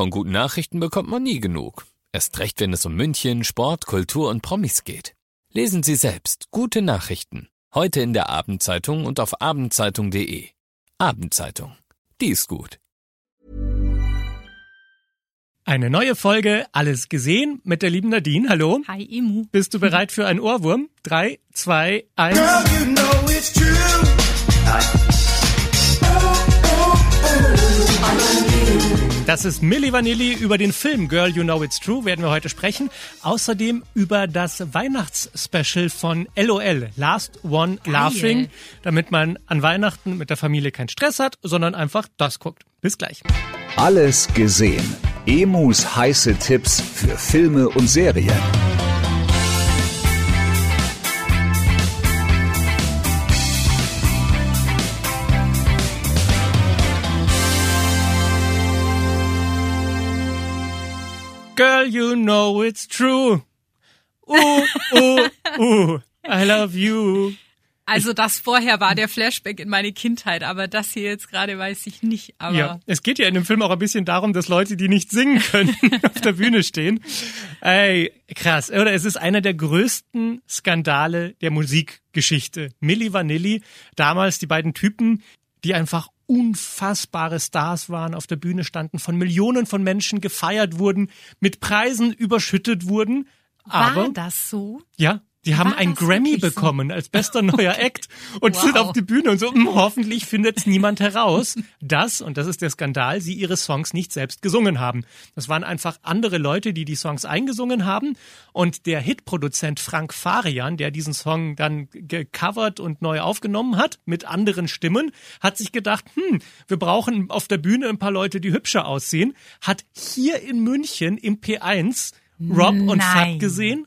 Von guten Nachrichten bekommt man nie genug. Erst recht, wenn es um München, Sport, Kultur und Promis geht. Lesen Sie selbst gute Nachrichten. Heute in der Abendzeitung und auf abendzeitung.de. Abendzeitung. Die ist gut. Eine neue Folge Alles gesehen mit der lieben Nadine. Hallo. Hi, Emu. Bist du bereit für einen Ohrwurm? Drei, zwei, eins. Girl, you know Das ist Milli Vanilli. Über den Film Girl You Know It's True werden wir heute sprechen. Außerdem über das Weihnachtsspecial von LOL, Last One Laughing, damit man an Weihnachten mit der Familie keinen Stress hat, sondern einfach das guckt. Bis gleich. Alles gesehen. Emus heiße Tipps für Filme und Serien. Girl You Know It's True. Uh, uh, uh. I love you. Also das vorher war der Flashback in meine Kindheit, aber das hier jetzt gerade weiß ich nicht. Aber Ja, es geht ja in dem Film auch ein bisschen darum, dass Leute, die nicht singen können, auf der Bühne stehen. Ey, krass. Oder es ist einer der größten Skandale der Musikgeschichte. Milli Vanilli, damals die beiden Typen, die einfach unfassbare Stars waren, auf der Bühne standen, von Millionen von Menschen gefeiert wurden, mit Preisen überschüttet wurden. Aber war das so? ja, die haben War einen das Grammy so? bekommen als bester neuer Act und Wow. sind auf die Bühne und so, "Hm, hoffentlich findet es niemand heraus, dass, und das ist der Skandal, sie ihre Songs nicht selbst gesungen haben. Das waren einfach andere Leute, die die Songs eingesungen haben und der Hitproduzent Frank Farian, der diesen Song dann gecovert und neu aufgenommen hat, mit anderen Stimmen, hat sich gedacht, hm, wir brauchen auf der Bühne ein paar Leute, die hübscher aussehen, hat hier in München im P1 Rob und Nein. Fab gesehen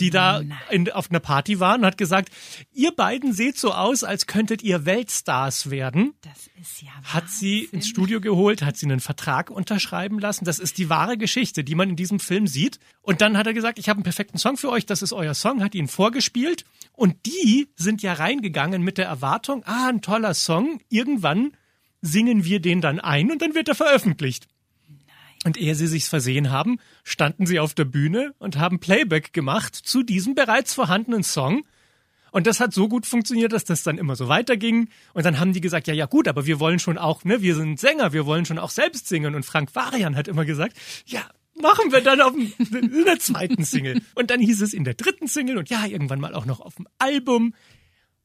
die da in, auf einer Party waren und hat gesagt, ihr beiden seht so aus, als könntet ihr Weltstars werden. Das ist ja Hat sie Wahnsinn. ins Studio geholt, hat sie einen Vertrag unterschreiben lassen. Das ist die wahre Geschichte, die man in diesem Film sieht. Und dann hat er gesagt, ich habe einen perfekten Song für euch, das ist euer Song, hat ihn vorgespielt. Und die sind ja reingegangen mit der Erwartung, ah, ein toller Song, irgendwann singen wir den dann ein und dann wird er veröffentlicht. Und ehe sie sich's versehen haben, standen sie auf der Bühne und haben Playback gemacht zu diesem bereits vorhandenen Song. Und das hat so gut funktioniert, dass das dann immer so weiterging. Und dann haben die gesagt, ja, ja gut, aber wir wollen schon auch, ne, wir sind Sänger, wir wollen schon auch selbst singen. Und Frank Varian hat immer gesagt, ja, machen wir dann auf dem, in der zweiten Single. Und dann hieß es in der dritten Single und ja, irgendwann mal auch noch auf dem Album.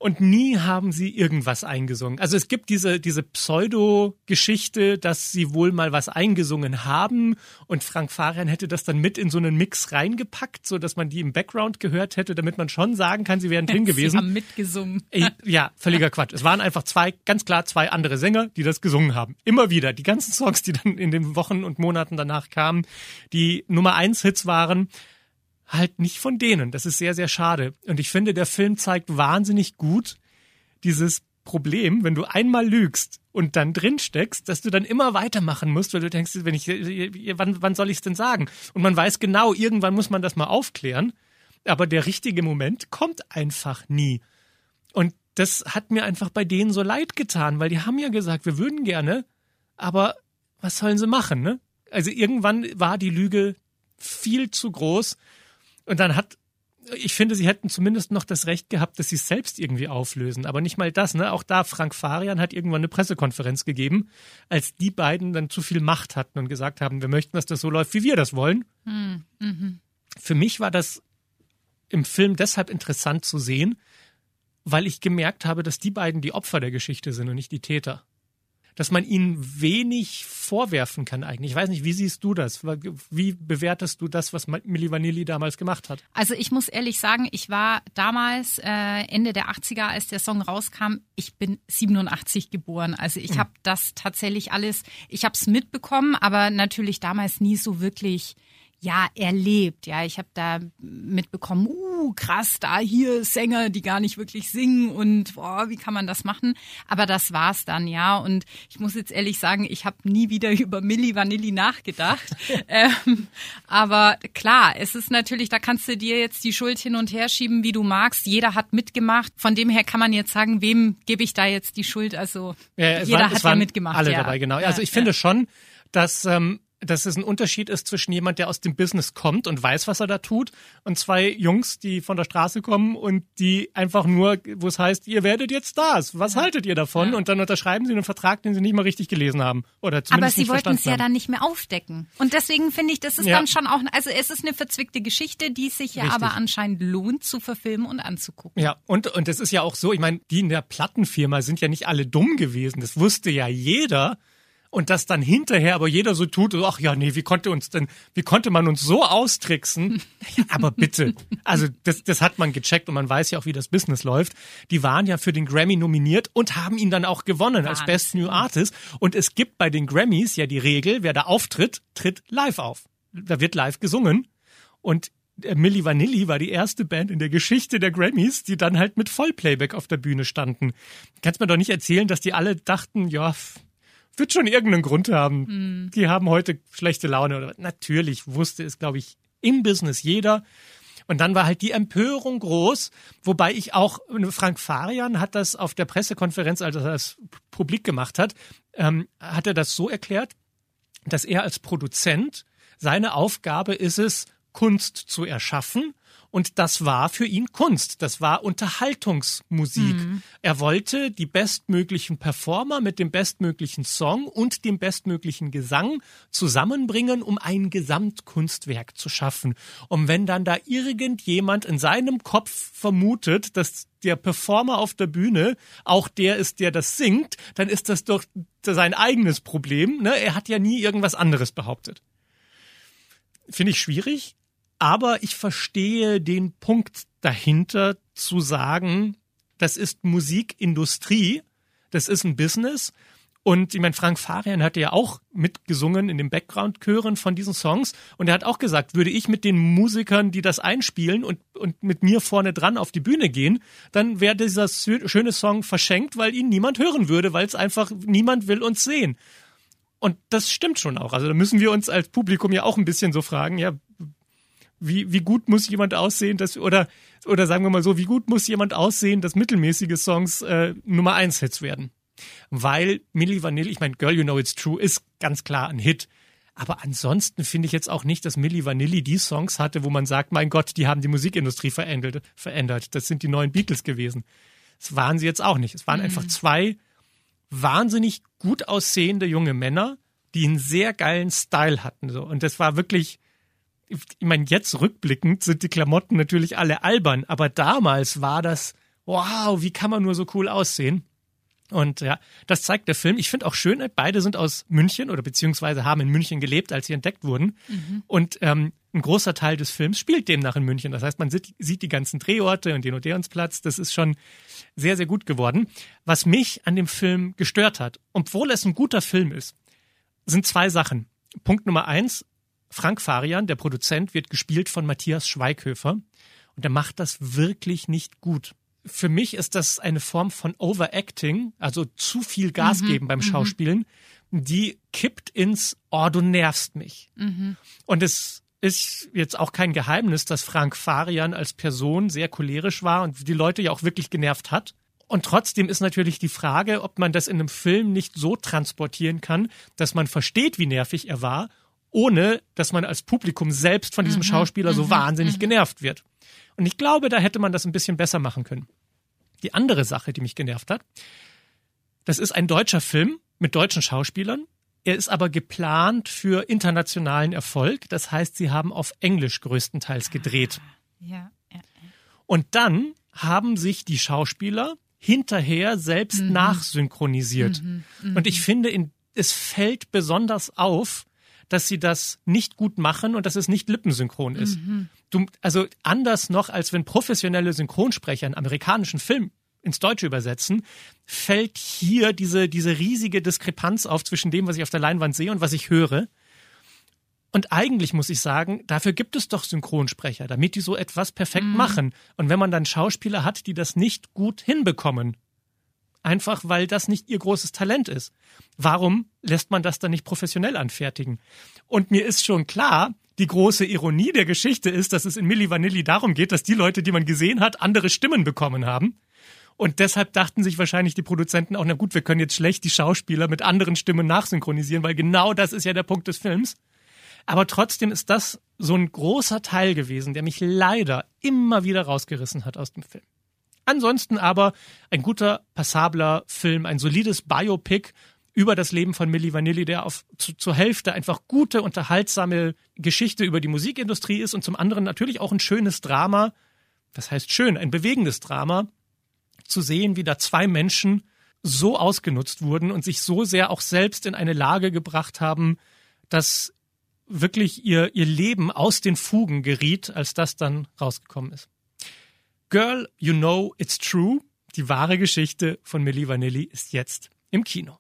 Und nie haben sie irgendwas eingesungen. Also es gibt diese, diese Pseudo-Geschichte, dass sie wohl mal was eingesungen haben und Frank Farian hätte das dann mit in so einen Mix reingepackt, so dass man die im Background gehört hätte, damit man schon sagen kann, sie wären drin Sie gewesen. haben mitgesungen. Ey, ja, völliger Quatsch. Es waren einfach zwei, ganz klar zwei andere Sänger, die das gesungen haben. Immer wieder. Die ganzen Songs, die dann in den Wochen und Monaten danach kamen, die Nummer eins Hits waren, halt nicht von denen. Das ist sehr, sehr schade. Und ich finde, der Film zeigt wahnsinnig gut dieses Problem, wenn du einmal lügst und dann drin steckst, dass du dann immer weitermachen musst, weil du denkst, wenn ich, wann, wann soll ich es denn sagen? Und man weiß genau, irgendwann muss man das mal aufklären. Aber der richtige Moment kommt einfach nie. Und das hat mir einfach bei denen so leid getan, weil die haben ja gesagt, wir würden gerne, aber was sollen sie machen, ne? Also irgendwann war die Lüge viel zu groß und dann hat ich finde, sie hätten zumindest noch das Recht gehabt, dass sie es selbst irgendwie auflösen. Aber nicht mal das, ne? Auch da, Frank Farian hat irgendwann eine Pressekonferenz gegeben, als die beiden dann zu viel Macht hatten und gesagt haben, wir möchten, dass das so läuft, wie wir das wollen. Für mich war das im Film deshalb interessant zu sehen, weil ich gemerkt habe, dass die beiden die Opfer der Geschichte sind und nicht die Täter. Dass man ihnen wenig vorwerfen kann eigentlich. Ich weiß nicht, wie siehst du das? Wie bewertest du das, was Milli Vanilli damals gemacht hat? Also ich muss ehrlich sagen, ich war damals äh, Ende der 80er, als der Song rauskam. Ich bin 87 geboren. Also ich habe das tatsächlich alles, ich habe es mitbekommen, aber natürlich damals nie so wirklich ja erlebt. Ja, ich habe da mitbekommen, uh, krass, da hier Sänger, die gar nicht wirklich singen und boah, wie kann man das machen? Aber das war's dann, ja. Und ich muss jetzt ehrlich sagen, ich habe nie wieder über Milli Vanilli nachgedacht. ähm, aber klar, es ist natürlich, da kannst du dir jetzt die Schuld hin und her schieben, wie du magst. Jeder hat mitgemacht. Von dem her kann man jetzt sagen, wem gebe ich da jetzt die Schuld? Also Ja, jeder waren, hat ja mitgemacht. Alle ja. dabei, genau. Ja, also ich finde schon, dass ähm, dass es ein Unterschied ist zwischen jemand, der aus dem Business kommt und weiß, was er da tut, und zwei Jungs, die von der Straße kommen und die einfach nur, wo es heißt, ihr werdet jetzt Stars. Was haltet ihr davon? Ja. Und dann unterschreiben sie einen Vertrag, den sie nicht mal richtig gelesen haben. Oder Aber zumindest sie nicht wollten es ja dann nicht mehr aufdecken. Und deswegen finde ich, das ist Ja. dann schon auch, also es ist eine verzwickte Geschichte, die sich ja Richtig. aber anscheinend lohnt zu verfilmen und anzugucken. Ja, und, und das ist ja auch so, ich meine, die in der Plattenfirma sind ja nicht alle dumm gewesen. Das wusste ja jeder. Und das dann hinterher aber jeder so tut, ach ja, nee, wie konnte uns denn, wie konnte man uns so austricksen? Ja, aber bitte. Also das, das hat man gecheckt und man weiß ja auch, wie das Business läuft. Die waren ja für den Grammy nominiert und haben ihn dann auch gewonnen als. Best New Artist. Und es gibt bei den Grammys ja die Regel, wer da auftritt, tritt live auf. Da wird live gesungen. Und äh, Milli Vanilli war die erste Band in der Geschichte der Grammys, die dann halt mit Vollplayback auf der Bühne standen. Kannst mir doch nicht erzählen, dass die alle dachten, ja, wird schon irgendeinen Grund haben. Die haben heute schlechte Laune oder was. Natürlich wusste es, glaube ich, im Business jeder. Und dann war halt die Empörung groß, wobei ich auch, Frank Farian hat das auf der Pressekonferenz, als er das publik gemacht hat, ähm, hat er das so erklärt, dass er als Produzent seine Aufgabe ist es, Kunst zu erschaffen. Und das war für ihn Kunst. Das war Unterhaltungsmusik. Er wollte die bestmöglichen Performer mit dem bestmöglichen Song und dem bestmöglichen Gesang zusammenbringen, um ein Gesamtkunstwerk zu schaffen. Und wenn dann da irgendjemand in seinem Kopf vermutet, dass der Performer auf der Bühne auch der ist, der das singt, dann ist das doch sein eigenes Problem. Ne? Er hat ja nie irgendwas anderes behauptet. Finde ich schwierig, aber ich verstehe den Punkt dahinter zu sagen, das ist Musikindustrie, das ist ein Business. Und ich meine, Frank Farian hatte ja auch mitgesungen in den Background-Chören von diesen Songs. Und er hat auch gesagt, würde ich mit den Musikern, die das einspielen und, und mit mir vorne dran auf die Bühne gehen, dann wäre dieser schöne Song verschenkt, weil ihn niemand hören würde, weil es einfach niemand will uns sehen. Und das stimmt schon auch. Also da müssen wir uns als Publikum ja auch ein bisschen so fragen, ja, wie, wie gut muss jemand aussehen, dass, oder, oder sagen wir mal so, wie gut muss jemand aussehen, dass mittelmäßige Songs äh, Nummer eins Hits werden? Weil Milli Vanilli, ich meine, Girl You Know It's True ist ganz klar ein Hit. Aber ansonsten finde ich jetzt auch nicht, dass Milli Vanilli die Songs hatte, wo man sagt, mein Gott, die haben die Musikindustrie verändert. verändert. Das sind die neuen Beatles gewesen. Das waren sie jetzt auch nicht. Es waren einfach zwei wahnsinnig gut aussehende junge Männer, die einen sehr geilen Style hatten. So. Und das war wirklich, ich meine, jetzt rückblickend sind die Klamotten natürlich alle albern, aber damals war das, wow, wie kann man nur so cool aussehen? Und ja, das zeigt der Film. Ich finde auch schön, beide sind aus München oder beziehungsweise haben in München gelebt, als sie entdeckt wurden. Und ähm, ein großer Teil des Films spielt demnach in München. Das heißt, man sieht, sieht die ganzen Drehorte und den Odeonsplatz. Das ist schon sehr, sehr gut geworden. Was mich an dem Film gestört hat, obwohl es ein guter Film ist, sind zwei Sachen. Punkt Nummer eins, Frank Farian, der Produzent, wird gespielt von Matthias Schweighöfer und er macht das wirklich nicht gut. Für mich ist das eine Form von Overacting, also zu viel Gas geben beim Schauspielen, die kippt ins Oh, du nervst mich. Und es ist jetzt auch kein Geheimnis, dass Frank Farian als Person sehr cholerisch war und die Leute ja auch wirklich genervt hat. Und trotzdem ist natürlich die Frage, ob man das in einem Film nicht so transportieren kann, dass man versteht, wie nervig er war, ohne dass man als Publikum selbst von diesem Schauspieler so wahnsinnig genervt wird. Und ich glaube, da hätte man das ein bisschen besser machen können. Die andere Sache, die mich genervt hat, das ist ein deutscher Film mit deutschen Schauspielern. Er ist aber geplant für internationalen Erfolg. Das heißt, sie haben auf Englisch größtenteils gedreht. Ja, ja. Und dann haben sich die Schauspieler hinterher selbst nachsynchronisiert. Und ich finde, in, es fällt besonders auf, dass sie das nicht gut machen und dass es nicht lippensynchron ist. Du, also anders noch, als wenn professionelle Synchronsprecher einen amerikanischen Film ins Deutsche übersetzen, fällt hier diese, diese riesige Diskrepanz auf zwischen dem, was ich auf der Leinwand sehe und was ich höre. Und eigentlich muss ich sagen, dafür gibt es doch Synchronsprecher, damit die so etwas perfekt machen. Und wenn man dann Schauspieler hat, die das nicht gut hinbekommen, einfach weil das nicht ihr großes Talent ist, warum lässt man das dann nicht professionell anfertigen? Und mir ist schon klar, die große Ironie der Geschichte ist, dass es in Milli Vanilli darum geht, dass die Leute, die man gesehen hat, andere Stimmen bekommen haben. Und deshalb dachten sich wahrscheinlich die Produzenten auch, na gut, wir können jetzt schlecht die Schauspieler mit anderen Stimmen nachsynchronisieren, weil genau das ist ja der Punkt des Films. Aber trotzdem ist das so ein großer Teil gewesen, der mich leider immer wieder rausgerissen hat aus dem Film. Ansonsten aber ein guter, passabler Film, ein solides Biopic über das Leben von Milli Vanilli, der auf, zu, zur Hälfte einfach gute, unterhaltsame Geschichte über die Musikindustrie ist und zum anderen natürlich auch ein schönes Drama, das heißt schön, ein bewegendes Drama, zu sehen, wie da zwei Menschen so ausgenutzt wurden und sich so sehr auch selbst in eine Lage gebracht haben, dass wirklich ihr, ihr Leben aus den Fugen geriet, als das dann rausgekommen ist. Girl, You Know It's True, die wahre Geschichte von Milli Vanilli, ist jetzt im Kino.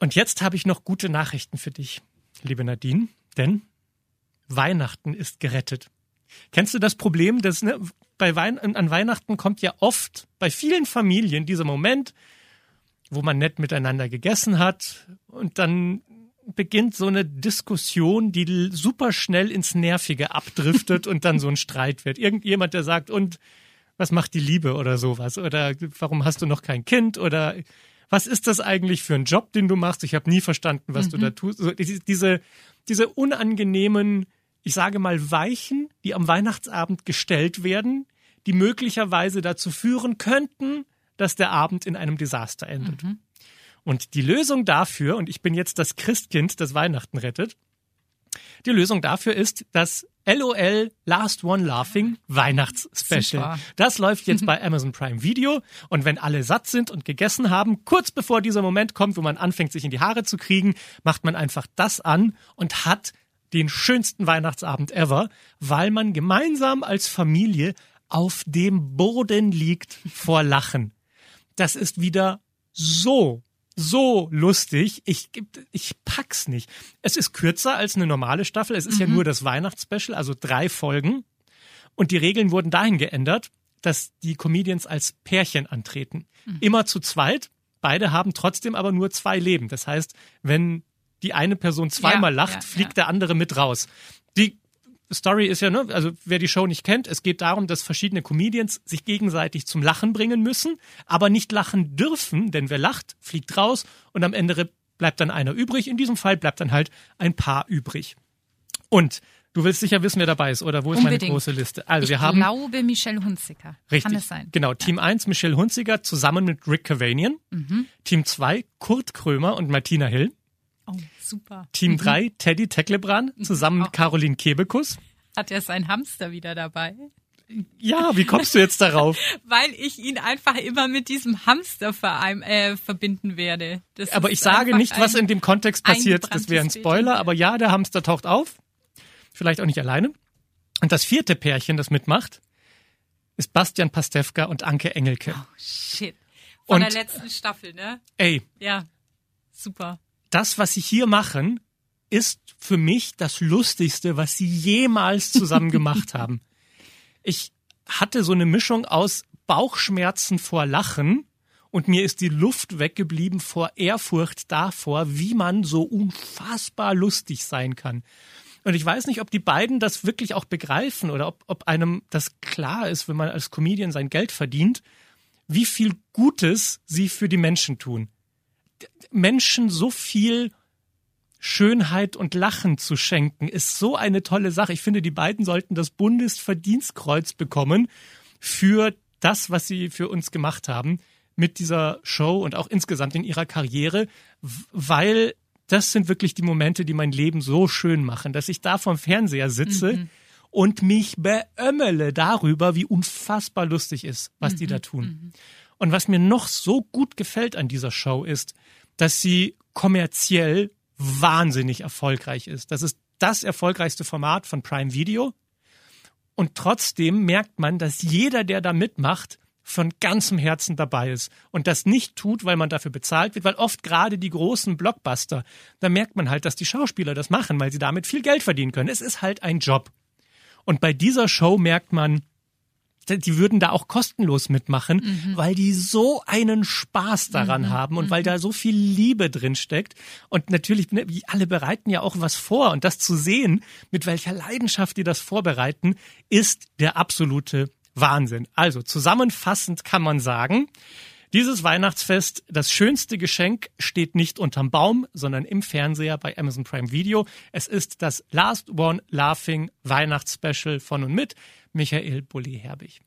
Und jetzt habe ich noch gute Nachrichten für dich, liebe Nadine, denn Weihnachten ist gerettet. Kennst du das Problem, dass ne, bei Wein an Weihnachten kommt ja oft bei vielen Familien dieser Moment, wo man nett miteinander gegessen hat und dann beginnt so eine Diskussion, die super schnell ins Nervige abdriftet und dann so ein Streit wird. Irgendjemand, der sagt, und was macht die Liebe oder sowas? Oder warum hast du noch kein Kind? Oder was ist das eigentlich für ein Job, den du machst? Ich habe nie verstanden, was mhm. du da tust. Also diese, diese unangenehmen, ich sage mal, Weichen, die am Weihnachtsabend gestellt werden, die möglicherweise dazu führen könnten, dass der Abend in einem Desaster endet. Mhm. Und die Lösung dafür, und ich bin jetzt das Christkind, das Weihnachten rettet, die Lösung dafür ist das LOL Last One Laughing Weihnachtsspecial. Das läuft jetzt bei Amazon Prime Video und wenn alle satt sind und gegessen haben, kurz bevor dieser Moment kommt, wo man anfängt, sich in die Haare zu kriegen, macht man einfach das an und hat den schönsten Weihnachtsabend ever, weil man gemeinsam als Familie auf dem Boden liegt vor Lachen. Das ist wieder so so lustig. Ich, ich pack's nicht. Es ist kürzer als eine normale Staffel. Es ist mhm. ja nur das Weihnachtsspecial, also drei Folgen. Und die Regeln wurden dahin geändert, dass die Comedians als Pärchen antreten. Mhm. Immer zu zweit. Beide haben trotzdem aber nur zwei Leben. Das heißt, wenn die eine Person zweimal ja, lacht, ja, fliegt ja. der andere mit raus. Die Story ist ja, ne, also wer die Show nicht kennt, es geht darum, dass verschiedene Comedians sich gegenseitig zum Lachen bringen müssen, aber nicht lachen dürfen, denn wer lacht, fliegt raus und am Ende bleibt dann einer übrig. In diesem Fall bleibt dann halt ein Paar übrig. Und du willst sicher wissen, wer dabei ist, oder wo ist Unbedingt. meine große Liste? Also ich wir haben. Ich glaube Michelle Hunziker. Richtig. Kann es sein? Genau. Team 1 Michelle Hunziker zusammen mit Rick Cavanian. Mhm. Team 2 Kurt Krömer und Martina Hill. Oh, super. Team 3, mhm. Teddy Tecklebran, zusammen mit Caroline Kebekus. Hat er seinen Hamster wieder dabei? Ja, wie kommst du jetzt darauf? Weil ich ihn einfach immer mit diesem Hamsterverein äh, verbinden werde. Das aber ich sage nicht, was in dem Kontext passiert. Das wäre ein Spoiler. Aber ja, der Hamster taucht auf. Vielleicht auch nicht alleine. Und das vierte Pärchen, das mitmacht, ist Bastian Pastewka und Anke Engelke. Oh, shit. Von und, der letzten Staffel, ne? Ey. Ja. Super das, was sie hier machen, ist für mich das Lustigste, was sie jemals zusammen gemacht haben. Ich hatte so eine Mischung aus Bauchschmerzen vor Lachen und mir ist die Luft weggeblieben vor Ehrfurcht davor, wie man so unfassbar lustig sein kann. Und ich weiß nicht, ob die beiden das wirklich auch begreifen oder ob, ob einem das klar ist, wenn man als Comedian sein Geld verdient, wie viel Gutes sie für die Menschen tun. Menschen so viel Schönheit und Lachen zu schenken, ist so eine tolle Sache. Ich finde, die beiden sollten das Bundesverdienstkreuz bekommen für das, was sie für uns gemacht haben mit dieser Show und auch insgesamt in ihrer Karriere, weil das sind wirklich die Momente, die mein Leben so schön machen, dass ich da vom Fernseher sitze mhm. und mich beömmele darüber, wie unfassbar lustig ist, was mhm. die da tun. Mhm. Und was mir noch so gut gefällt an dieser Show ist, dass sie kommerziell wahnsinnig erfolgreich ist. Das ist das erfolgreichste Format von Prime Video. Und trotzdem merkt man, dass jeder, der da mitmacht, von ganzem Herzen dabei ist und das nicht tut, weil man dafür bezahlt wird, weil oft gerade die großen Blockbuster, da merkt man halt, dass die Schauspieler das machen, weil sie damit viel Geld verdienen können. Es ist halt ein Job. Und bei dieser Show merkt man, die würden da auch kostenlos mitmachen, mhm. weil die so einen Spaß daran mhm. haben und mhm. weil da so viel Liebe drin steckt. Und natürlich, ne, alle bereiten ja auch was vor. Und das zu sehen, mit welcher Leidenschaft die das vorbereiten, ist der absolute Wahnsinn. Also zusammenfassend kann man sagen, Dieses Weihnachtsfest, das schönste Geschenk, steht nicht unterm Baum, sondern im Fernseher bei Amazon Prime Video. Es ist das Last One Laughing Weihnachtsspecial von und mit Michael Bulli-Herbig.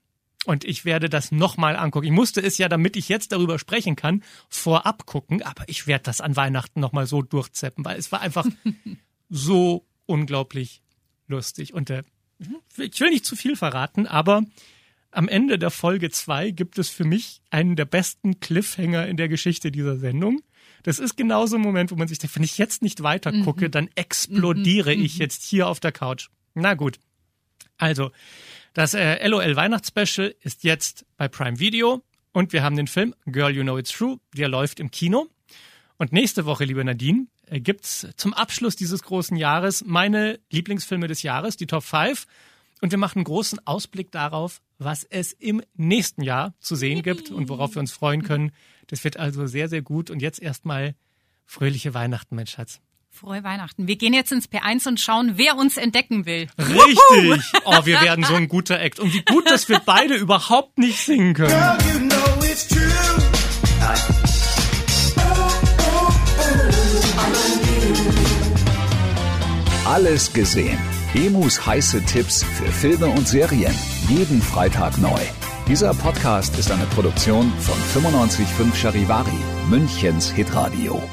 Und ich werde das nochmal angucken. Ich musste es ja, damit ich jetzt darüber sprechen kann, vorab gucken, aber ich werde das an Weihnachten nochmal so durchzeppen, weil es war einfach so unglaublich lustig. Und äh, ich will nicht zu viel verraten, aber am Ende der Folge zwei gibt es für mich einen der besten Cliffhanger in der Geschichte dieser Sendung. Das ist genauso ein Moment, wo man sich denkt, wenn ich jetzt nicht weiter gucke, dann explodiere ich jetzt hier auf der Couch. Na gut. Also, das äh, LOL Weihnachtsspecial ist jetzt bei Prime Video und wir haben den Film Girl You Know It's True, der läuft im Kino. Und nächste Woche, liebe Nadine, äh, gibt's zum Abschluss dieses großen Jahres meine Lieblingsfilme des Jahres, die Top 5. Und wir machen einen großen Ausblick darauf, was es im nächsten Jahr zu sehen gibt und worauf wir uns freuen können. Das wird also sehr, sehr gut. Und jetzt erstmal fröhliche Weihnachten, mein Schatz. Frohe Weihnachten. Wir gehen jetzt ins P1 und schauen, wer uns entdecken will. Richtig! Oh, wir werden so ein guter Act. Und wie gut, dass wir beide überhaupt nicht singen können. Girl, you know it's true. Alles gesehen. Emus heiße Tipps für Filme und Serien. Jeden Freitag neu. Dieser Podcast ist eine Produktion von 955 Charivari, Münchens Hitradio.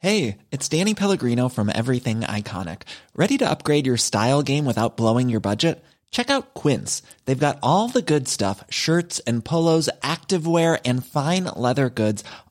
Hey, it's Danny Pellegrino from Everything Iconic. Ready to upgrade your style game without blowing your budget? Check out Quince. They've got all the good stuff shirts and polos, activewear, and fine leather goods,